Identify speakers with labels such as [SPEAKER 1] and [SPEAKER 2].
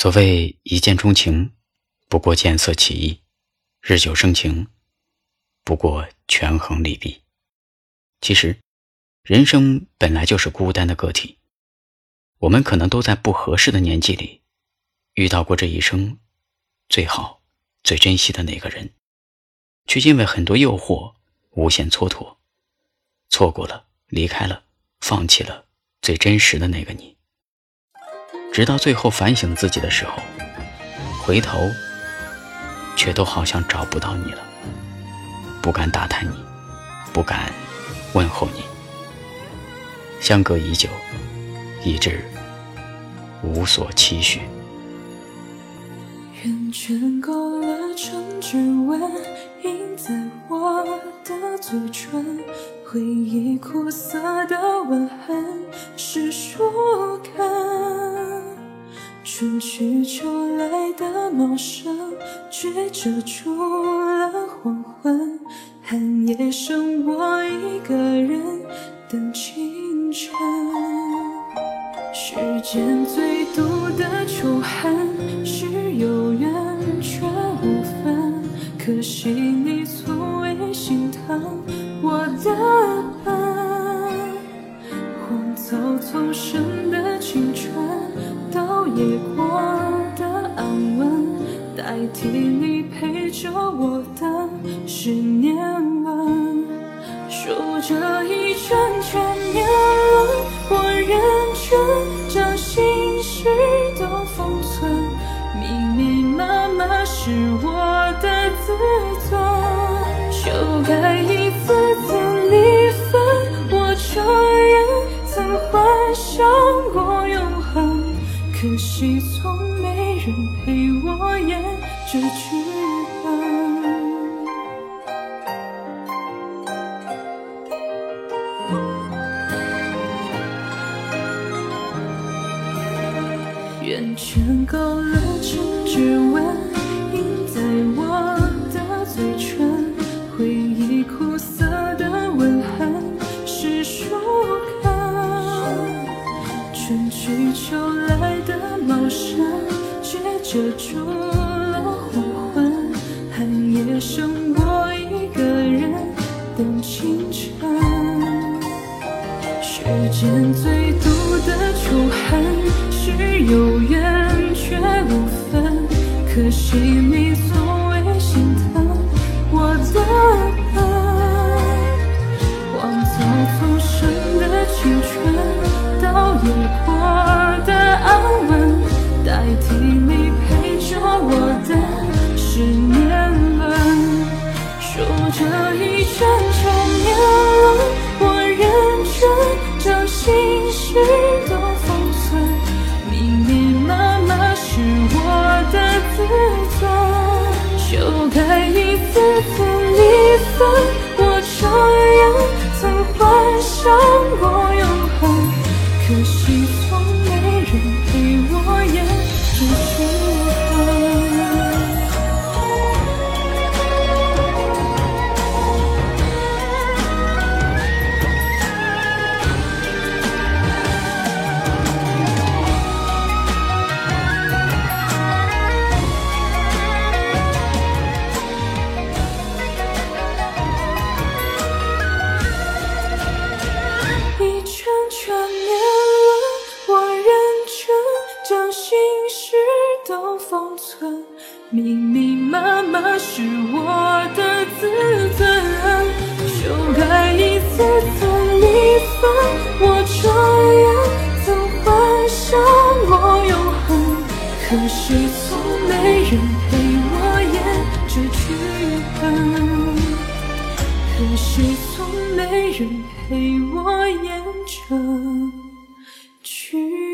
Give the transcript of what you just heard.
[SPEAKER 1] 所谓一见钟情，不过见色起意；日久生情，不过权衡利弊。其实，人生本来就是孤单的个体。我们可能都在不合适的年纪里，遇到过这一生最好、最珍惜的那个人，却因为很多诱惑无限蹉跎，错过了，离开了，放弃了最真实的那个你。直到最后反省自己的时候，回头，却都好像找不到你了，不敢打探你，不敢问候你，相隔已久，以致无所期许。
[SPEAKER 2] 圆圈勾勒成指纹，印在我的嘴唇，回忆苦涩的吻痕是树根。春去秋来的茂盛，却遮住了黄昏。寒夜剩我一个人等清晨。世间最毒的仇恨是有缘却无分，可惜你从未心疼我的笨。荒草丛生替你陪着我的是年轮。数着一圈圈年轮，我认真将心事都封存。密密麻麻是我的自尊，修改一次次离分，我承认曾幻想过永恒。可惜，从没人陪我演这剧本。圆圈勾勒成指纹，印在我的嘴唇，回忆苦涩的吻痕是树根。春去秋来的茂盛，却。遮住世间最毒的仇恨是有缘却无分，可惜你从可惜。可是从没人陪我演这剧本，可是从没人陪我演。这剧。